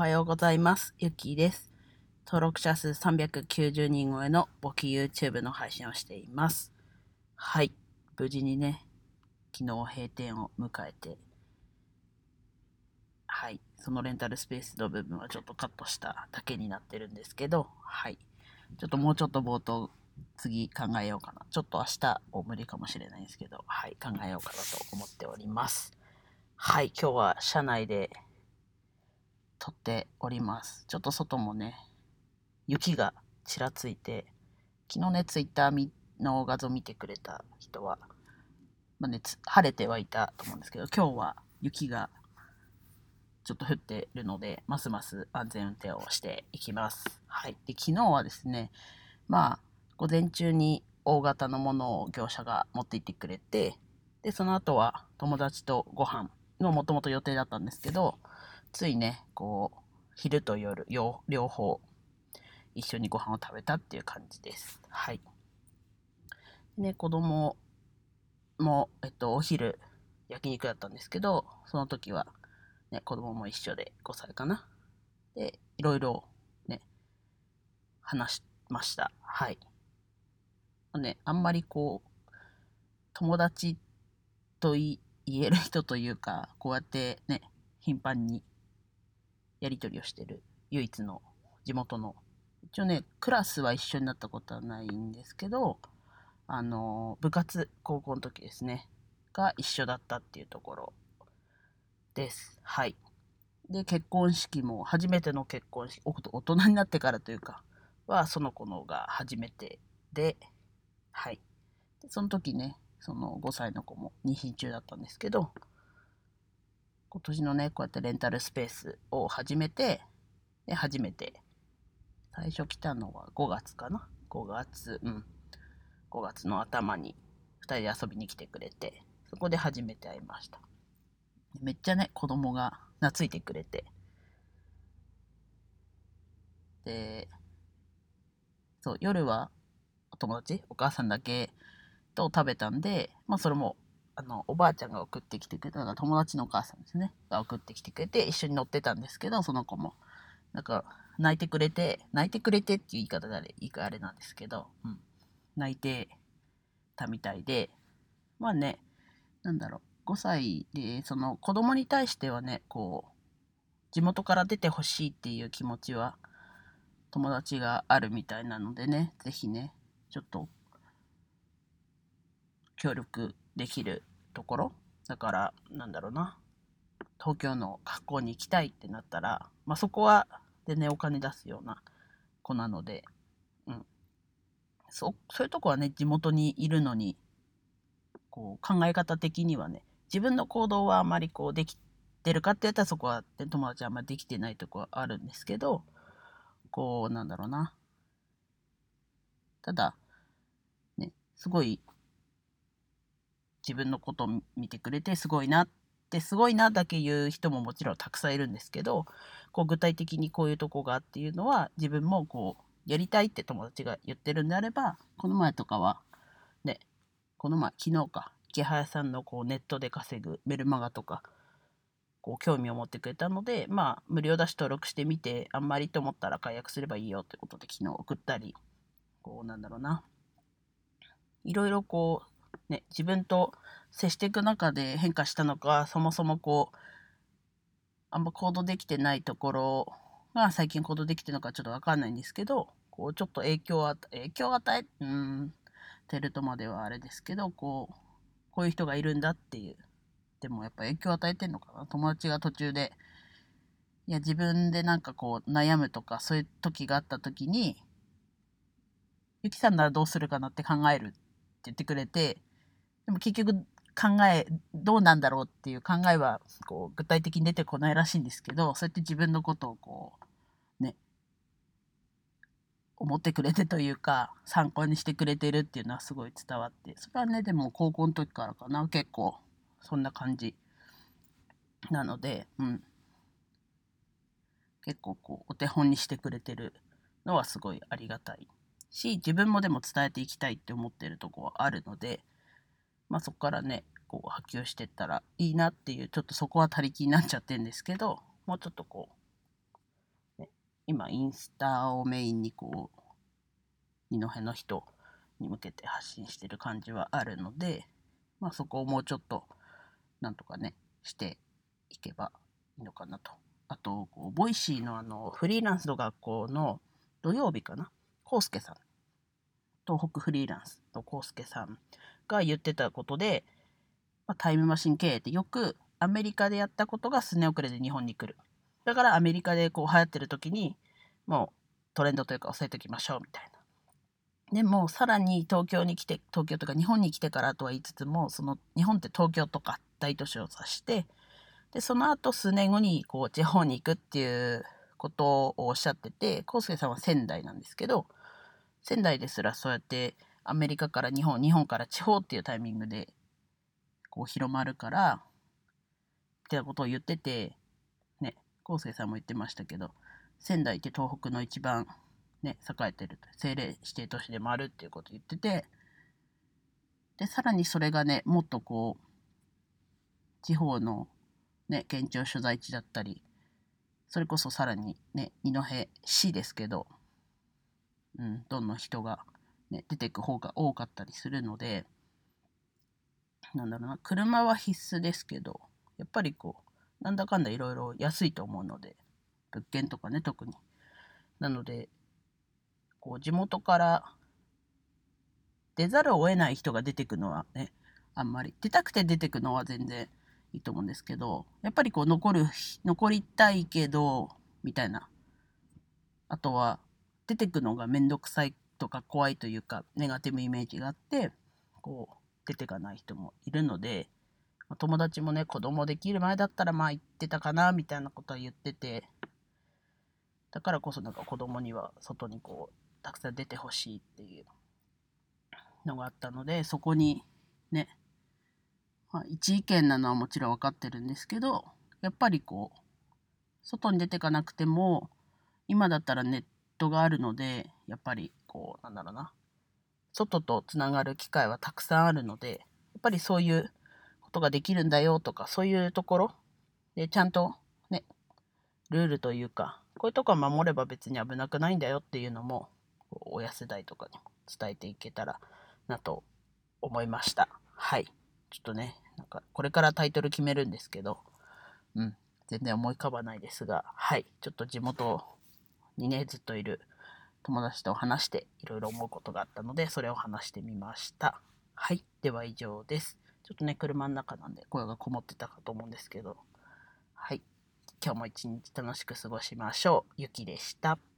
はようございます。ゆきです。登録者数390人超えの簿記 YouTube の配信をしています。はい。無事にね、昨日閉店を迎えて、はい。そのレンタルスペースの部分はちょっとカットしただけになってるんですけど、はい。ちょっともうちょっと冒頭、次考えようかな。ちょっと明日も無理かもしれないんですけど、はい。考えようかなと思っております。はい。今日は車内で撮っております。ちょっと外もね、雪がちらついて、昨日ね、ツイッターの画像見てくれた人は、まあね、晴れてはいたと思うんですけど、今日は雪がちょっと降ってるので、ますます安全運転をしていきます。はい。で、昨日はですね、まあ、午前中に大型のものを業者が持って行ってくれて、で、その後は友達とご飯のもともと予定だったんですけど、ついね、こう、昼と夜、両方、一緒にご飯を食べたっていう感じです。はい。ね、子供も、えっと、お昼、焼肉だったんですけど、その時は、ね、子供も一緒で5歳かな。で、いろいろ、ね、話しました。はい。ね、あんまりこう、友達と言える人というか、こうやってね、頻繁にやり取りをしてる唯一の地元の。一応ねクラスは一緒になったことはないんですけどあの部活高校の時ですねが一緒だったっていうところです。はい。で結婚式も初めての結婚式大人になってからというかはその子のが初めてではい。でその時ねその5歳の子も妊娠中だったんですけど今年のね、こうやってレンタルスペースを始めて、で初めて、最初来たのは5月かな ?5 月、うん。5月の頭に2人で遊びに来てくれて、そこで初めて会いました。めっちゃね、子供が懐いてくれて。で、そう、夜はお友達、お母さんだけと食べたんで、まあそれもあのおばあちゃんが送ってきてくれたのが友達のお母さんですね。が送ってきてくれて一緒に乗ってたんですけどその子も。なんか泣いてくれて泣いてくれてっていう言い方であれいいかあれなんですけど、うん、泣いてたみたいで。まあねなんだろう。5歳でその子供に対してはねこう地元から出てほしいっていう気持ちは友達があるみたいなのでね是非ねちょっと協力できるところ？だからなんだろうな。東京の学校に行きたいってなったら、まあ、そこはでねお金出すような子なので、うん、そそういうとこはね地元にいるのにこう考え方的にはね自分の行動はあまりこうできてるかってやったらそこは、ね、友達はあんまりできてないとこはあるんですけどこうなんだろうな。ただねすごい自分のことを見てくれてすごいなってすごいなだけ言う人ももちろんたくさんいるんですけどこう具体的にこういうとこがっていうのは自分もこうやりたいって友達が言ってるんであればこの前とかはねこの前昨日か池早さんのこうネットで稼ぐメルマガとかこう興味を持ってくれたのでまあ無料だし登録してみてあんまりと思ったら解約すればいいよってことで昨日送ったりこうなんだろうな。いろいろこうね、自分と接していく中で変化したのかそもそもこうあんま行動できてないところが最近行動できてるのかちょっと分かんないんですけどこうちょっと影響を影響を与えうんてるとまではあれですけどこうこういう人がいるんだっていうでもやっぱ影響を与えてんのかな。友達が途中でいや自分でなんかこう悩むとかそういう時があった時にゆきさんならどうするかなって考える言ってくれてでも結局考えどうなんだろうっていう考えはこう具体的に出てこないらしいんですけどそうやって自分のことをこうね思ってくれてというか参考にしてくれてるっていうのはすごい伝わってそれはねでも高校の時からかな。結構そんな感じなのでうん。結構こうお手本にしてくれてるのはすごいありがたい。し自分もでも伝えていきたいって思ってるとこはあるのでまあそこからねこう波及してったらいいなっていうちょっとそこは他力になっちゃってるんですけどもうちょっとこうね今インスタをメインにこう二戸の人に向けて発信してる感じはあるので、まあ、そこをもうちょっとなんとかねしていけばいいのかなと。あとこう Voicy のあのフリーランスの学校の土曜日かな康介さん東北フリーランスの康介さんが言ってたことで、まあ、タイムマシン経営ってよくアメリカでやったことが数年遅れで日本に来る。だからアメリカでこう流行ってる時にもうトレンドというか押さえておきましょうみたいな。でもさらに東京に来て東京とか日本に来てからとは言いつつもその日本って東京とか大都市を指してでその後数年後にこう地方に行くっていうことをおっしゃってて康介さんは仙台なんですけど仙台ですらそうやってアメリカから日本日本から地方っていうタイミングでこう広まるからみたいなことを言っててね康介さんも言ってましたけど仙台って東北の一番ね栄えてる政令指定都市でもあるっていうことを言っててでさらにそれがねもっとこう地方のね県庁所在地だったりそれこそさらにね二戸市ですけどうん、どんどん人が、ね、出てく方が多かったりするので、なんだろうな、車は必須ですけど、やっぱりこう、なんだかんだいろいろ安いと思うので、物件とかね、特に。なので、こう、地元から出ざるを得ない人が出てくのはね、あんまり、出たくて出てくのは全然いいと思うんですけど、やっぱりこう、残る、残りたいけど、みたいな。あとは、出てくのがめんどくさいとか怖いというかネガティブイメージがあってこう出てかない人もいるので友達もね子供できる前だったらまあ言ってたかなみたいなことは言っててだからこそなんか子供には外にこうたくさん出てほしいっていうのがあったのでそこにね、まあ、一意見なのはもちろん分かってるんですけどやっぱりこう外に出てかなくても今だったらネットがあるので、やっぱりこう、なんだろうな、外とつながる機会はたくさんあるので、やっぱりそういうことができるんだよとか、そういうところでちゃんとね、ルールというか、こういうとこは守れば別に危なくないんだよっていうのも、親世代とかに伝えていけたらなと思いました。はい。ちょっとね、なんかこれからタイトル決めるんですけど、うん、全然思い浮かばないですが、はい。ちょっと地元にね、ずっといる友達と話していろいろ思うことがあったので、それを話してみました。はい。では以上です。ちょっとね、車の中なんで声がこもってたかと思うんですけど、はい。今日も一日楽しく過ごしましょう。ゆきでした。